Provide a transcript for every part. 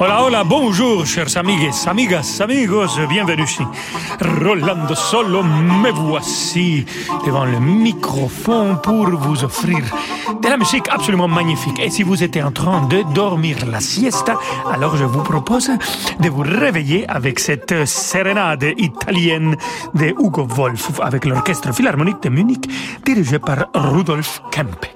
Hola, hola, bonjour, chers amigues, amigas, amigos, bienvenue ici. Rolando Solo, me voici devant le microphone pour vous offrir de la musique absolument magnifique. Et si vous êtes en train de dormir la siesta, alors je vous propose de vous réveiller avec cette sérénade italienne de Hugo Wolf avec l'orchestre philharmonique de Munich dirigé par Rudolf Kempe.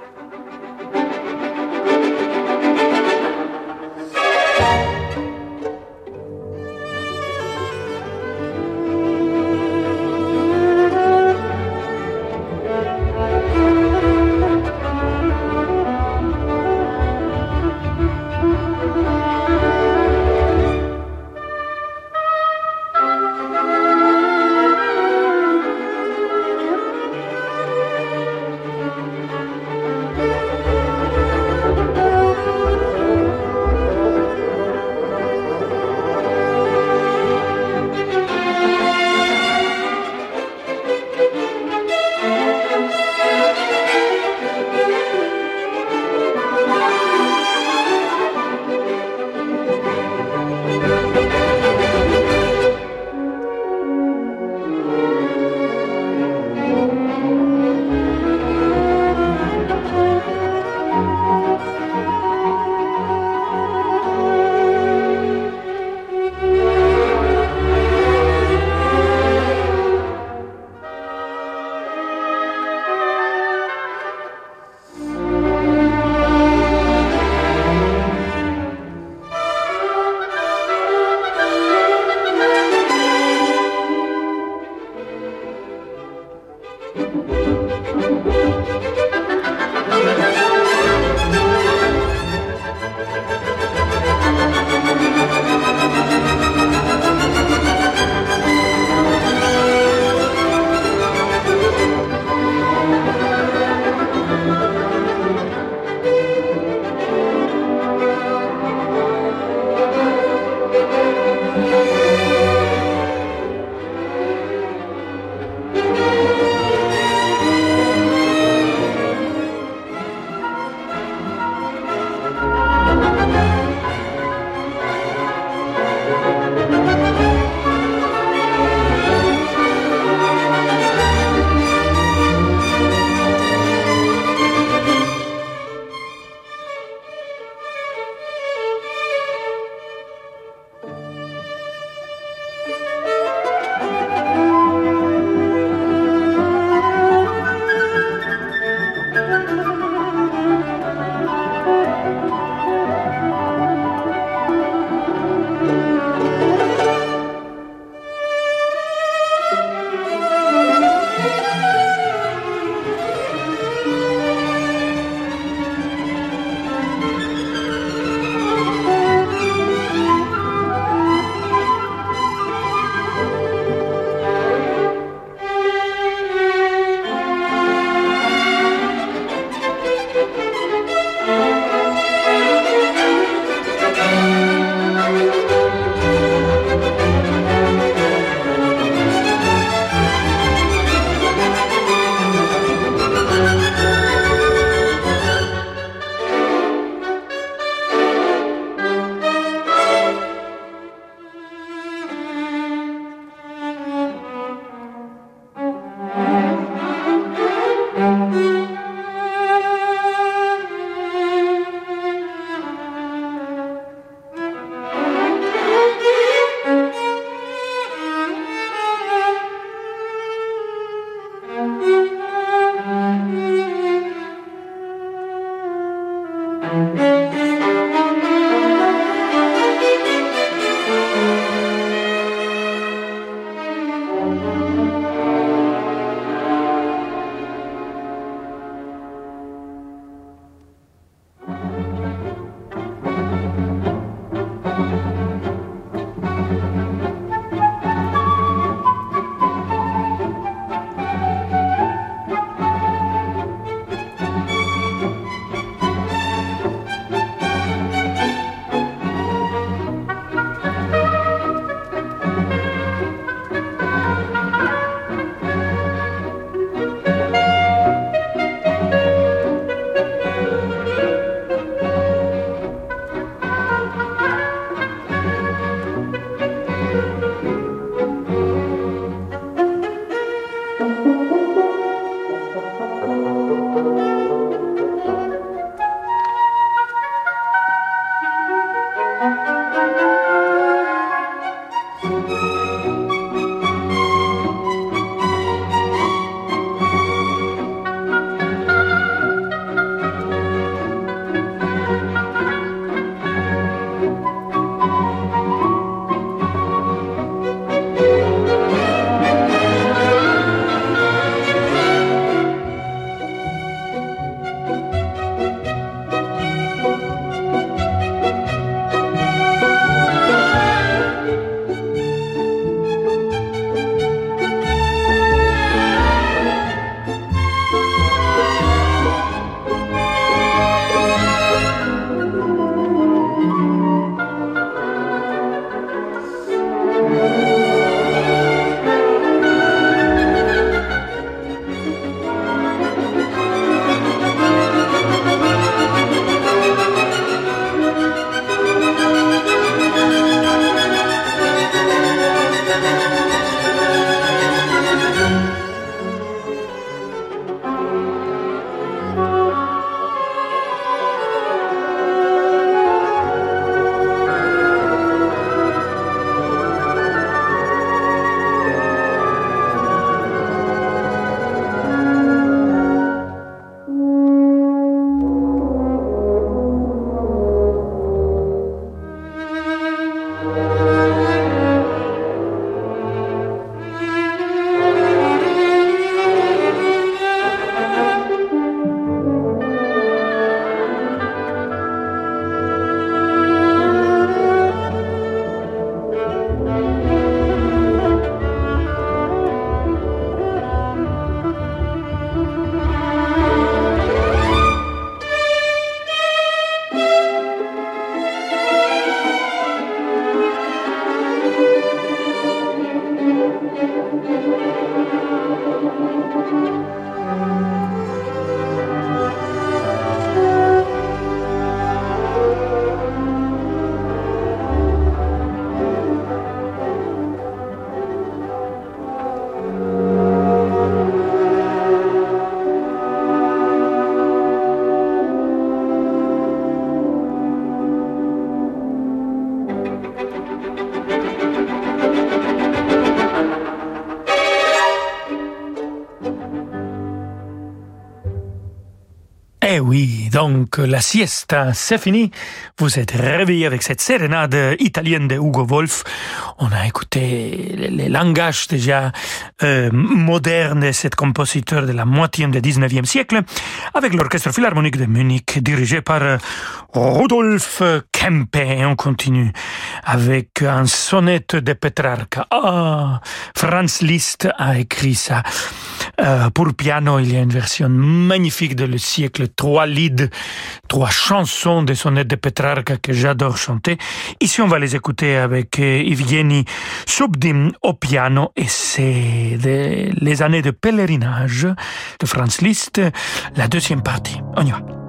Donc la siesta, c'est fini. Vous êtes réveillés avec cette sérénade italienne de Hugo Wolf. On a écouté les langages déjà euh, modernes de cet compositeur de la moitié du 19e siècle avec l'orchestre philharmonique de Munich dirigé par euh, Rudolf Kempe. Et on continue avec un sonnet de Petrarca. Ah, Franz Liszt a écrit ça. Euh, pour piano, il y a une version magnifique de le siècle, trois leads, trois chansons des sonnettes de Petrarca que j'adore chanter. Ici, on va les écouter avec euh, Evgeny Subdim au piano et c'est les années de pèlerinage de Franz Liszt, la deuxième partie. On y va.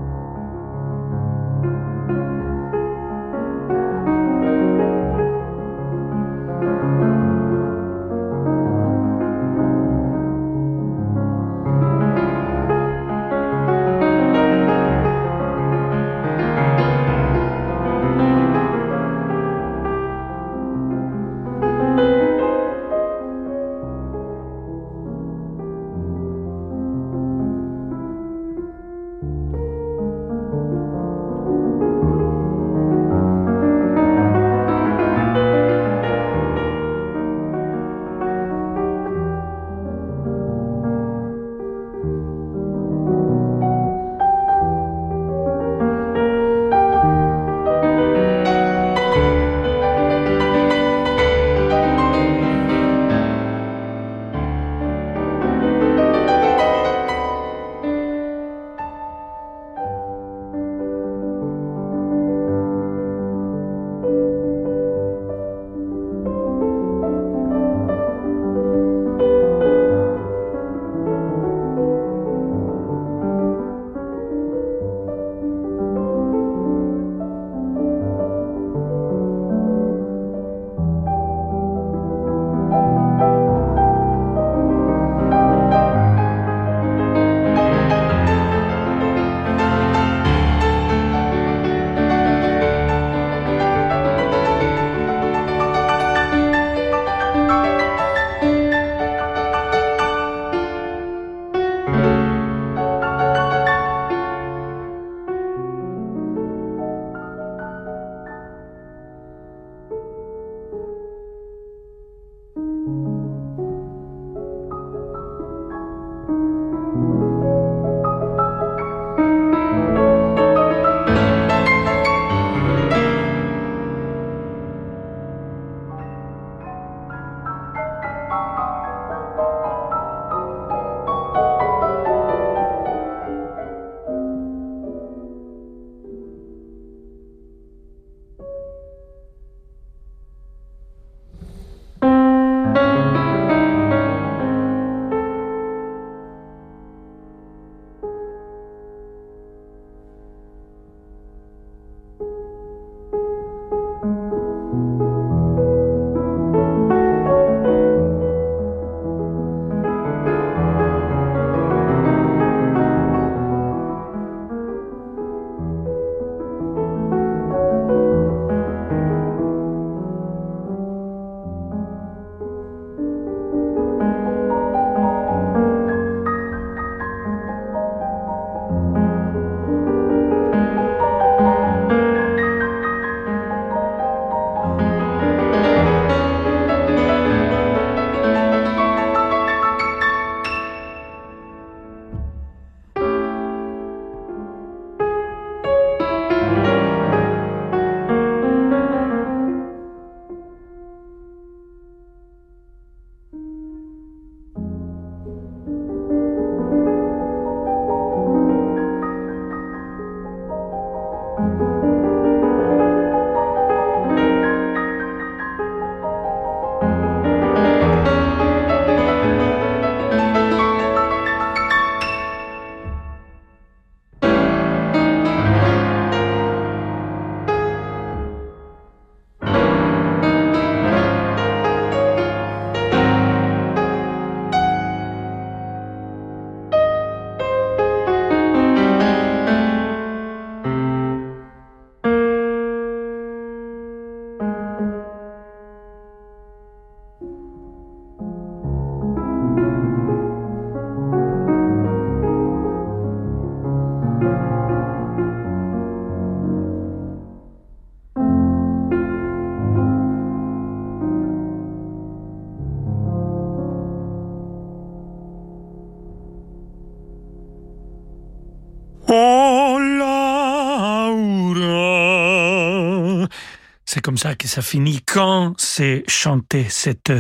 Comme ça que ça finit quand c'est chanté cette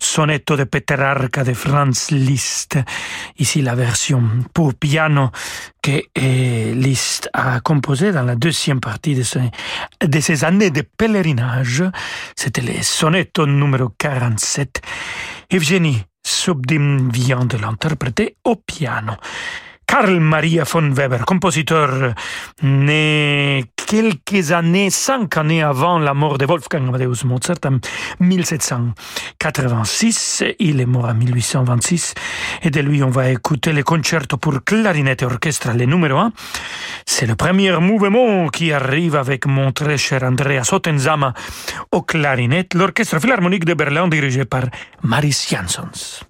sonetto de Petrarca de Franz Liszt? Ici la version pour piano que Liszt a composé dans la deuxième partie de, ces années de pèlerinage. C'était le sonetto numéro 47. Evgeny Subdim vient de l'interpréter au piano. Karl Maria von Weber, compositeur né quelques années, cinq années avant la mort de Wolfgang Amadeus Mozart en 1786. Il est mort en 1826 et de lui on va écouter le concerto pour clarinette et orchestre, le numéro 1. C'est le premier mouvement qui arrive avec mon très cher Andreas Ottenzama au clarinette, l'orchestre philharmonique de Berlin dirigé par Maris Jansons.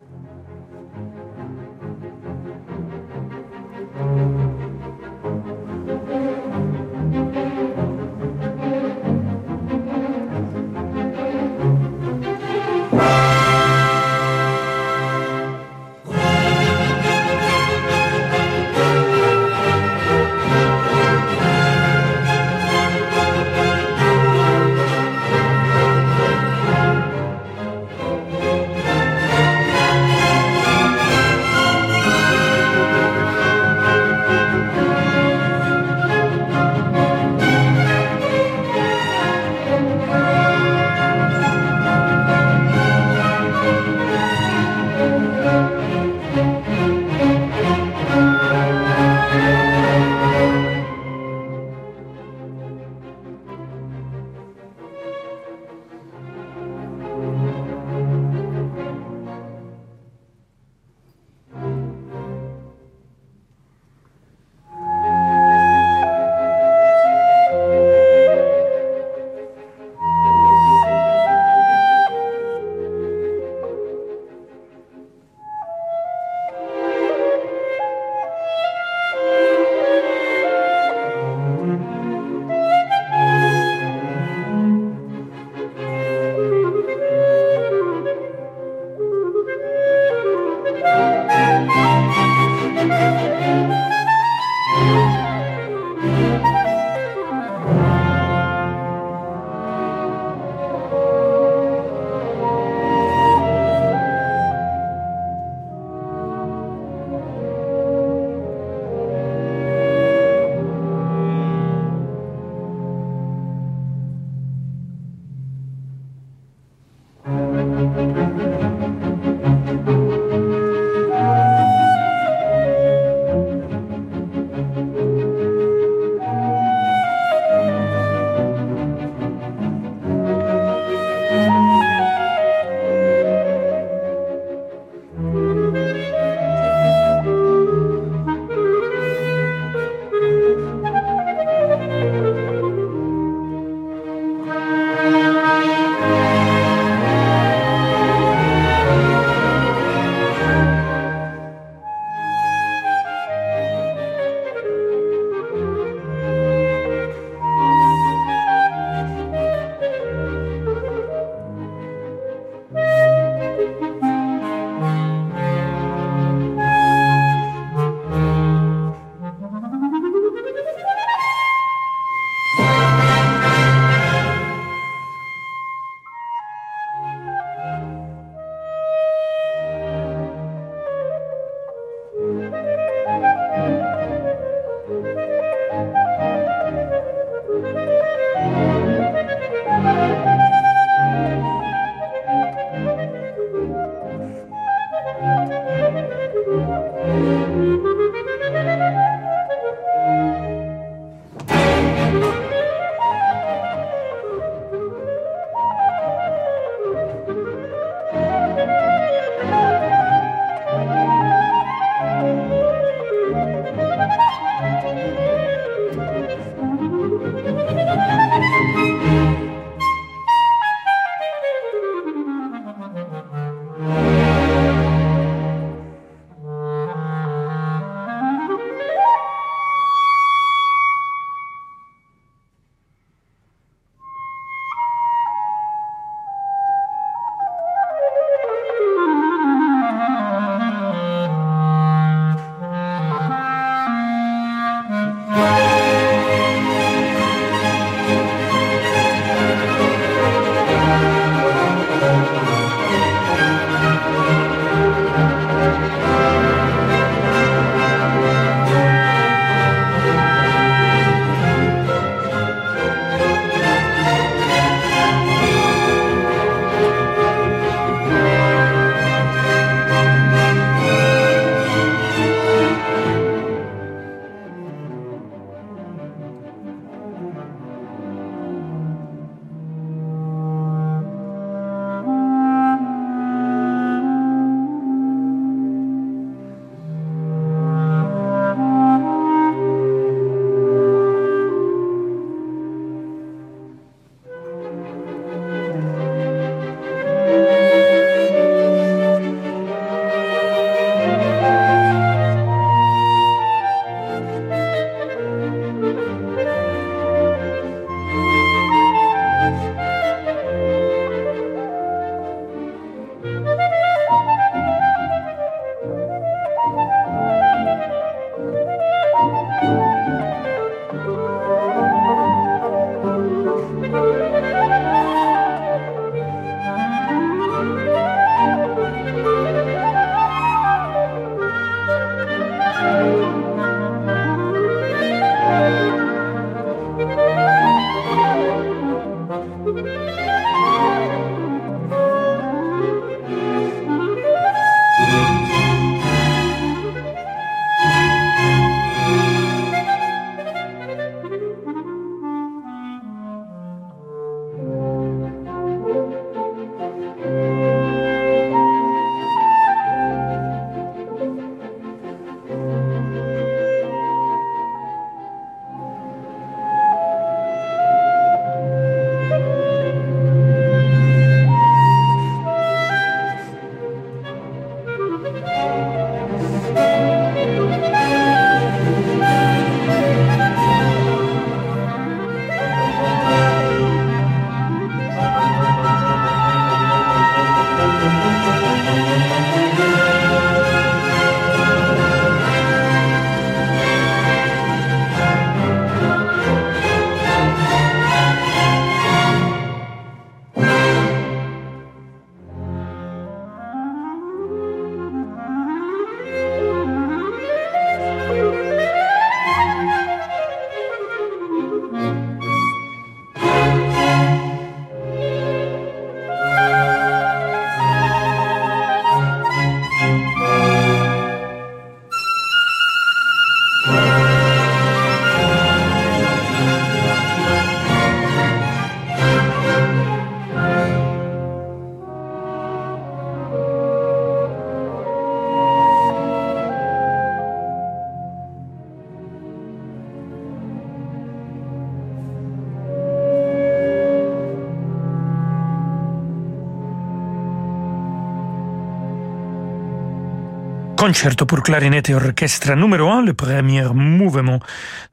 Concerto pour clarinette et orchestre numéro 1, le premier mouvement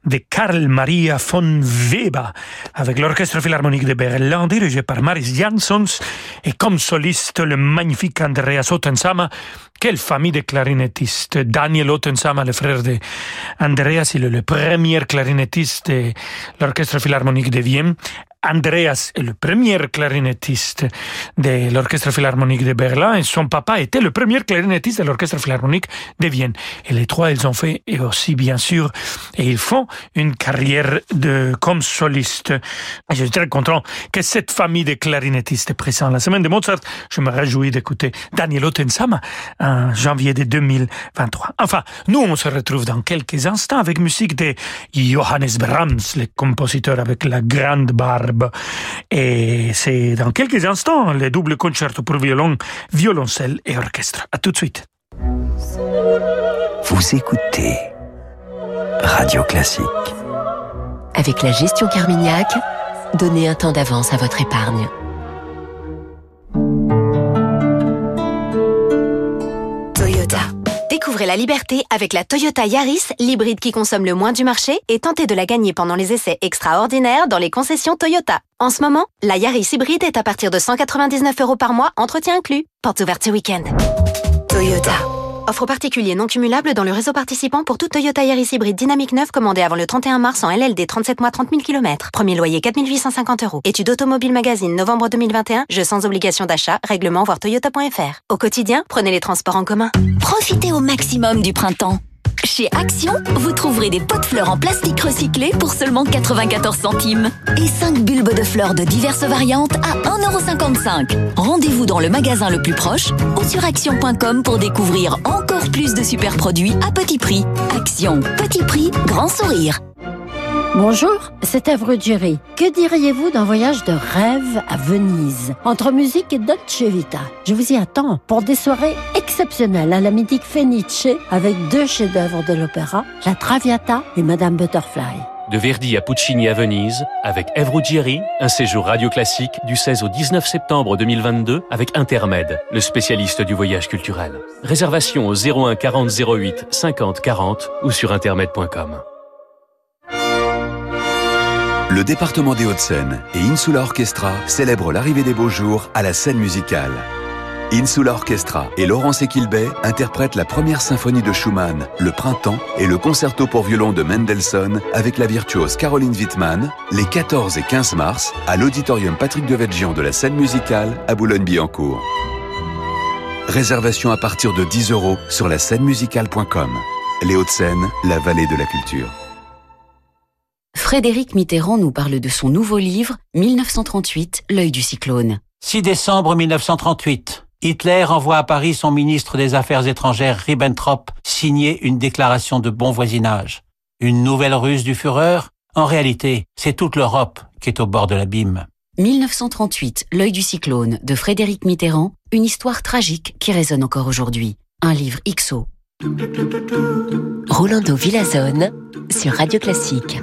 de Karl Maria von Weber avec l'orchestre philharmonique de Berlin dirigé par Maris Jansons et comme soliste le magnifique Andreas Ottensama. Quelle famille de clarinettistes. Daniel Ottensama, le frère de Andreas, il est le premier clarinettiste de l'orchestre philharmonique de Vienne. Andreas est le premier clarinettiste de l'Orchestre Philharmonique de Berlin et son papa était le premier clarinettiste de l'Orchestre Philharmonique de Vienne. Et les trois, ils ont fait, et aussi bien sûr, et ils font une carrière de, comme soliste. Je suis très content que cette famille de clarinettistes est présente. La semaine de Mozart, je me réjouis d'écouter Daniel Ottensama en janvier de 2023. Enfin, nous, on se retrouve dans quelques instants avec musique de Johannes Brahms, le compositeur avec la grande et c'est dans quelques instants le double concerto pour violon, violoncelle et orchestre. À tout de suite. Vous écoutez Radio Classique. Avec la gestion Carmignac, donnez un temps d'avance à votre épargne. Découvrez la liberté avec la Toyota Yaris, l'hybride qui consomme le moins du marché, et tentez de la gagner pendant les essais extraordinaires dans les concessions Toyota. En ce moment, la Yaris hybride est à partir de 199 euros par mois, entretien inclus. Portes ouvertes ce week-end. Toyota. Offre particulier non cumulable dans le réseau participant pour toute Toyota Yaris hybride dynamique 9 commandée avant le 31 mars en LLD 37 mois 30 000 km. Premier loyer 4 850 euros. Étude Automobile Magazine novembre 2021. Jeu sans obligation d'achat. Règlement voir toyota.fr. Au quotidien, prenez les transports en commun. Profitez au maximum du printemps. Chez Action, vous trouverez des pots de fleurs en plastique recyclé pour seulement 94 centimes et 5 bulbes de fleurs de diverses variantes à 1,55€. Rendez-vous dans le magasin le plus proche ou sur action.com pour découvrir encore plus de super produits à petit prix. Action, petit prix, grand sourire. Bonjour, c'est Ève Ruggieri. Que diriez-vous d'un voyage de rêve à Venise? Entre musique et Dolce Vita. Je vous y attends pour des soirées exceptionnelles à la mythique Fenice avec deux chefs-d'œuvre de l'opéra, La Traviata et Madame Butterfly. De Verdi à Puccini à Venise, avec Ève Ruggieri, un séjour radio classique du 16 au 19 septembre 2022 avec Intermed, le spécialiste du voyage culturel. Réservation au 01 40 08 50 40 ou sur intermed.com. Le département des Hauts-de-Seine et Insula Orchestra célèbrent l'arrivée des beaux jours à la scène musicale. Insula Orchestra et Laurence Equilbet interprètent la première symphonie de Schumann, Le Printemps, et le concerto pour violon de Mendelssohn avec la virtuose Caroline Wittmann les 14 et 15 mars à l'auditorium Patrick Devedjian de la scène musicale à Boulogne-Billancourt. Réservation à partir de 10 euros sur la scène musicale.com. Les Hauts-de-Seine, la vallée de la culture. Frédéric Mitterrand nous parle de son nouveau livre 1938, L'œil du cyclone. 6 décembre 1938. Hitler envoie à Paris son ministre des Affaires étrangères Ribbentrop signer une déclaration de bon voisinage. Une nouvelle ruse du Führer? En réalité, c'est toute l'Europe qui est au bord de l'abîme. 1938, L'œil du cyclone de Frédéric Mitterrand, une histoire tragique qui résonne encore aujourd'hui. Un livre XO. Rolando Villazone sur Radio Classique.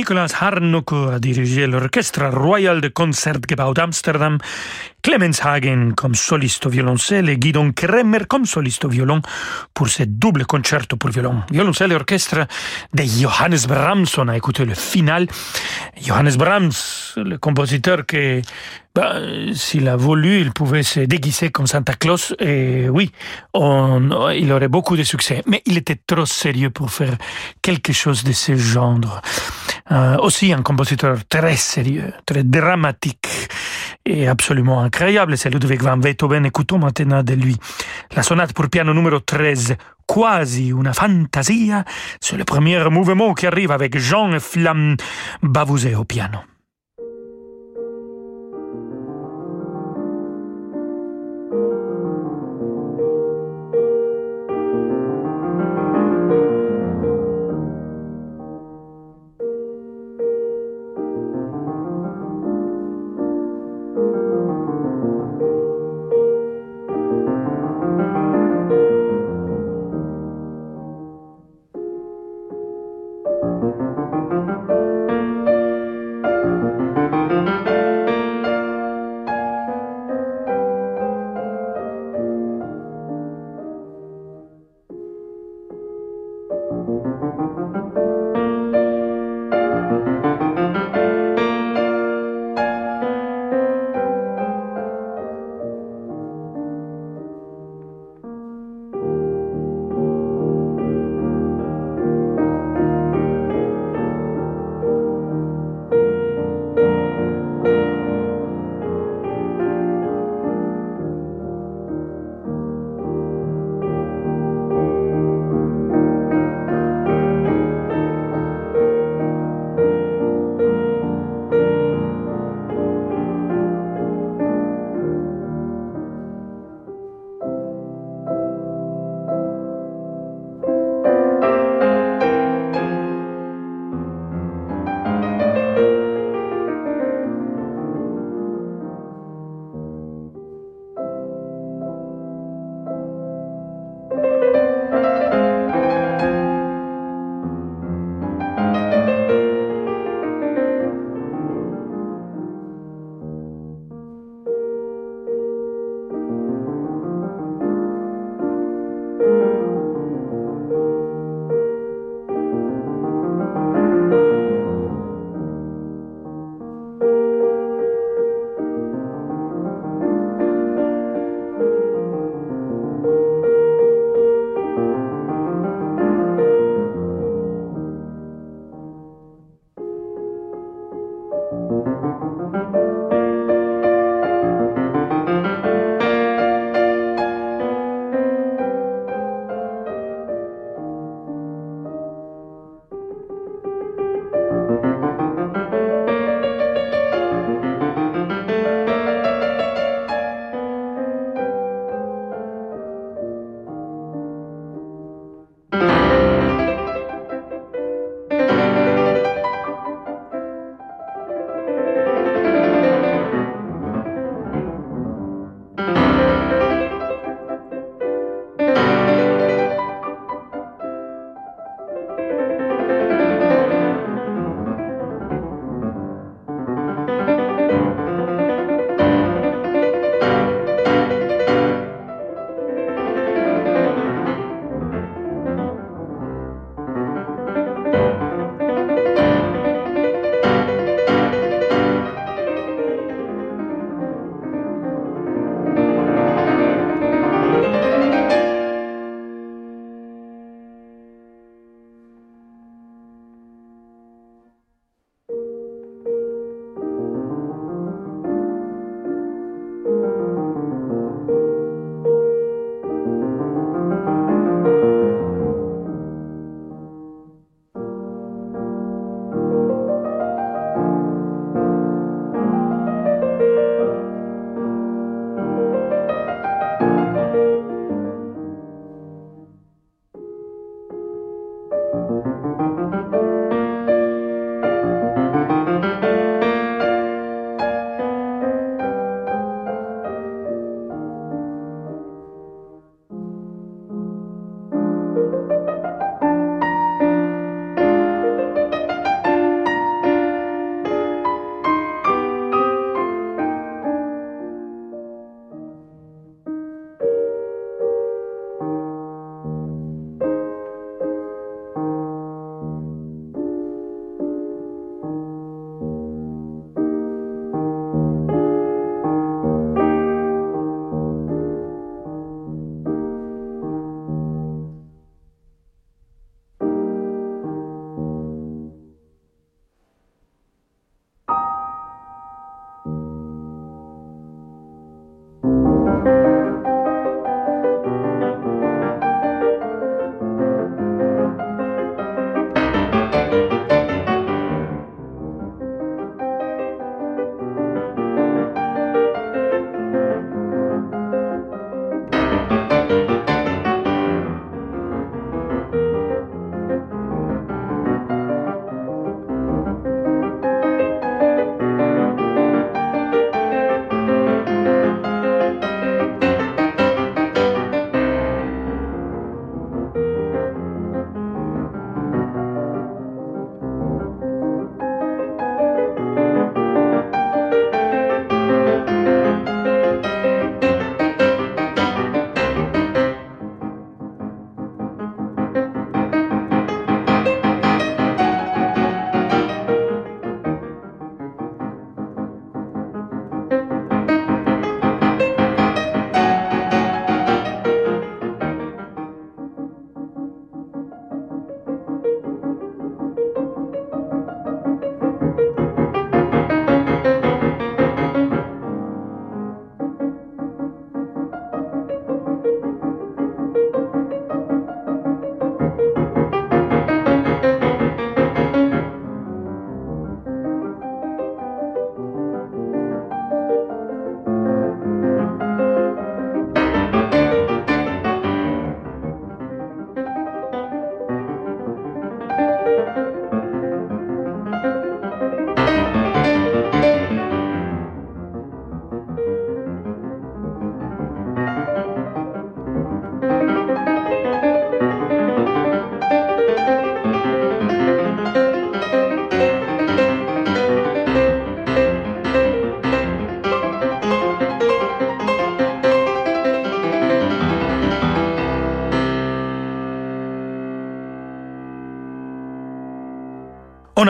Nicolas Harnoncourt a dirigé l'Orchestre Royal de Concertgebouw d'Amsterdam, Clemens Hagen comme soliste au violoncelle et Guidon Kremer comme soliste au violon pour ce double concerto pour violon. Violoncelle et orchestre de Johannes Brahms. On a écouté le final. Johannes Brahms, le compositeur qui ben, s'il a voulu, il pouvait se déguiser comme Santa Claus et oui, il aurait beaucoup de succès. Mais il était trop sérieux pour faire quelque chose de ce genre. Euh, aussi un compositeur très sérieux, très dramatique et absolument incroyable, c'est Ludwig van Beethoven. Écoutons maintenant de lui la sonate pour piano numéro 13, quasi una fantasia. C'est le premier mouvement qui arrive avec Jean Flamme Bavouzé au piano.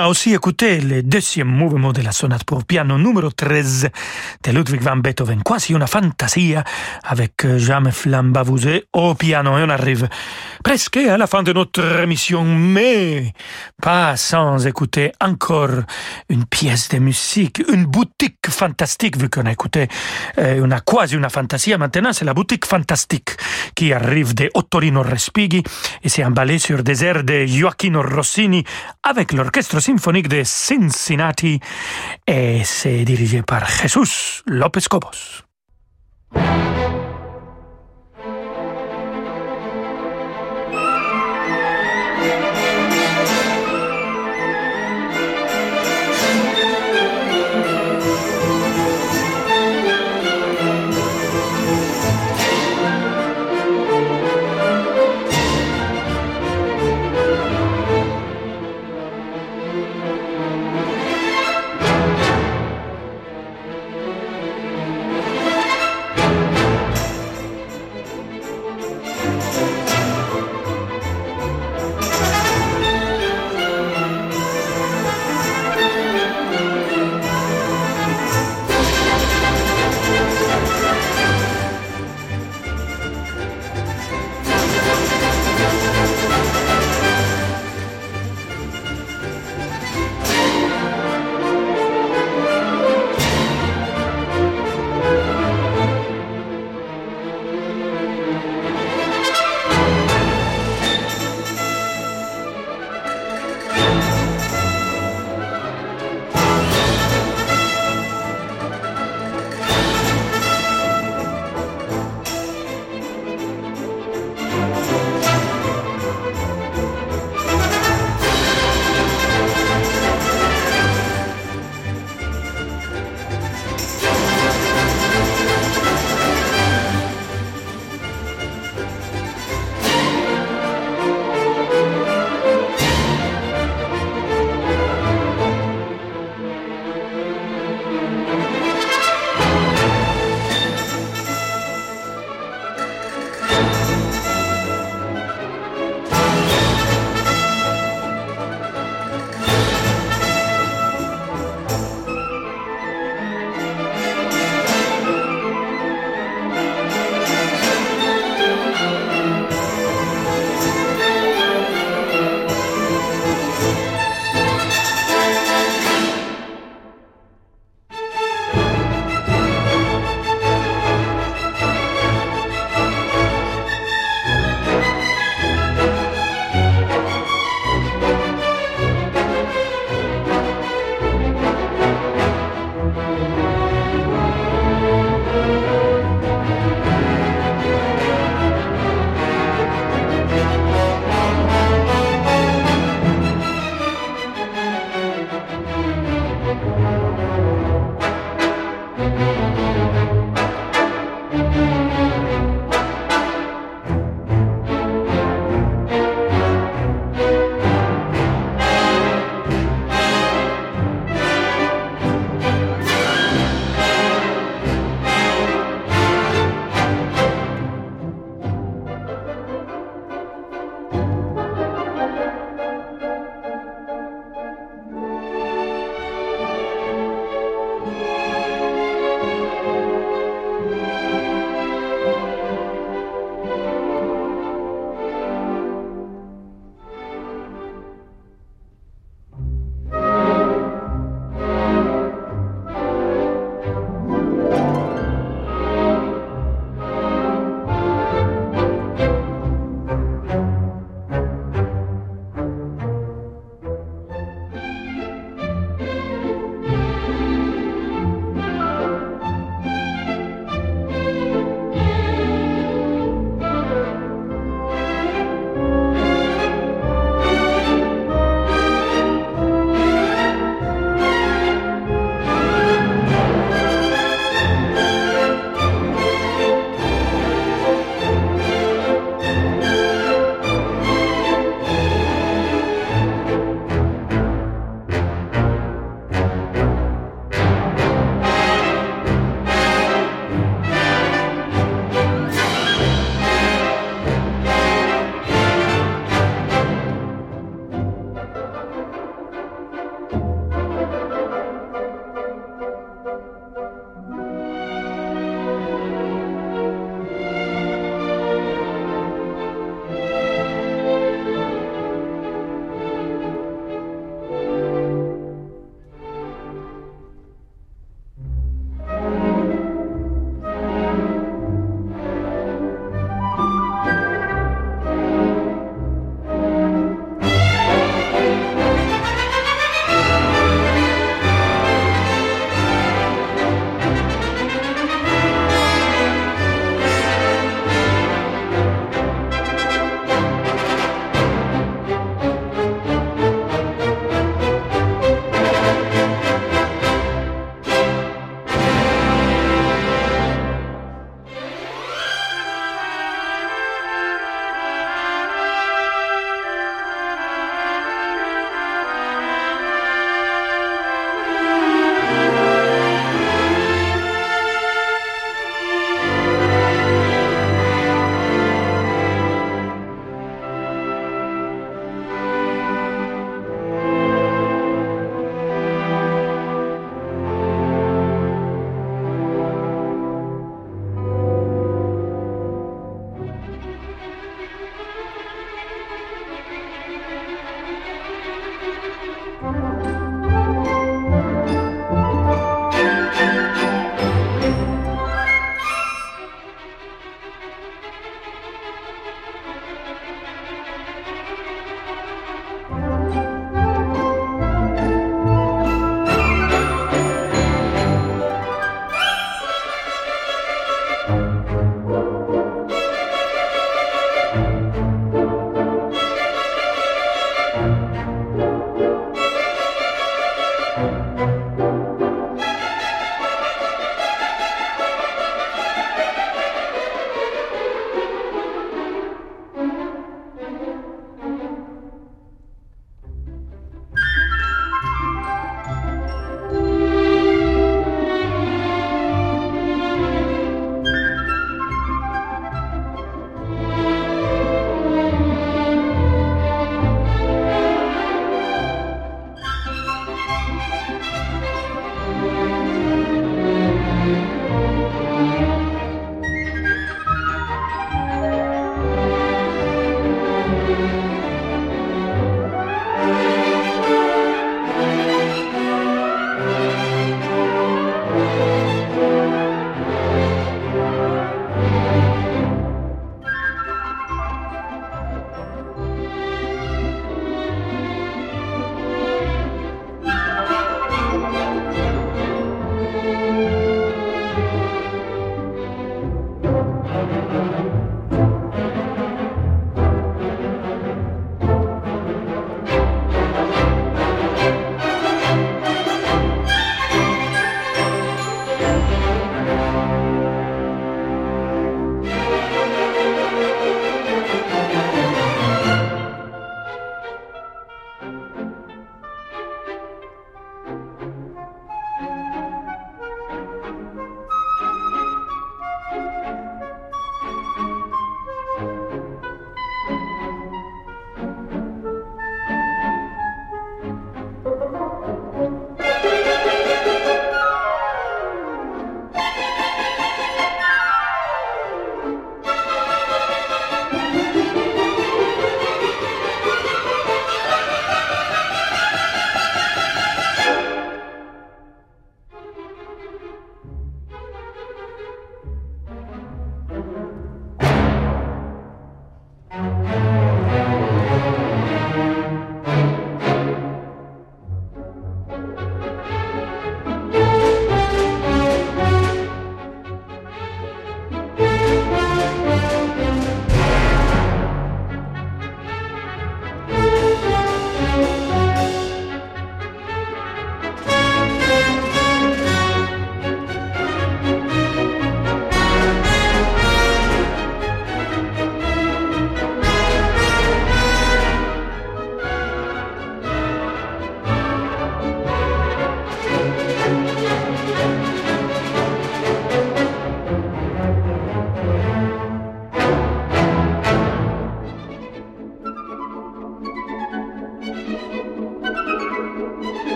A aussi écouté le deuxième mouvement de la sonate pour piano numéro 13 de Ludwig van Beethoven, quasi una fantasia avec James Flambavouzé au piano. Et on arrive presque à la fin de notre émission, mais pas sans écouter encore une pièce de musique, une boutique fantastique, vu qu'on a écouté euh, une, quasi una fantasia. Maintenant, c'est la boutique fantastique qui arrive de Ottorino Respighi et c'est emballé sur des airs de Gioacchino Rossini avec l'orchestre symphonique de Cincinnati et c'est dirigé par Jesus López Cobos.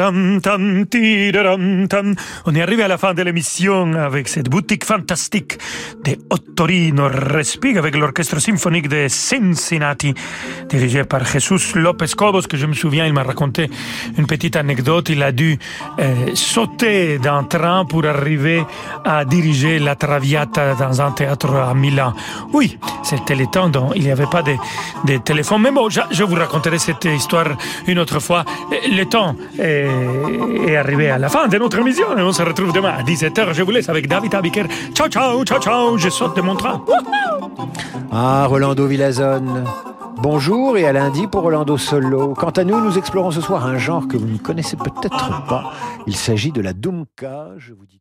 On est arrivé à la fin de l'émission avec cette boutique fantastique de Ottorino Respig avec l'orchestre symphonique de Cincinnati dirigé par Jesus Lopez Cobos que je me souviens, il m'a raconté une petite anecdote. Il a dû euh, sauter d'un train pour arriver à diriger la Traviata dans un théâtre à Milan. Oui, c'était le temps dont il n'y avait pas de, de téléphone. Mais bon, je, je vous raconterai cette histoire une autre fois. Le temps est arrivé à la fin de notre émission et on se retrouve demain à 17h. Je vous laisse avec David Abiker. Ciao, ciao, ciao, ciao. Je saute de mon train. Ah, Rolando Villazone. Bonjour et à lundi pour Rolando Solo. Quant à nous, nous explorons ce soir un genre que vous ne connaissez peut-être pas. Il s'agit de la Dumka. Je vous dis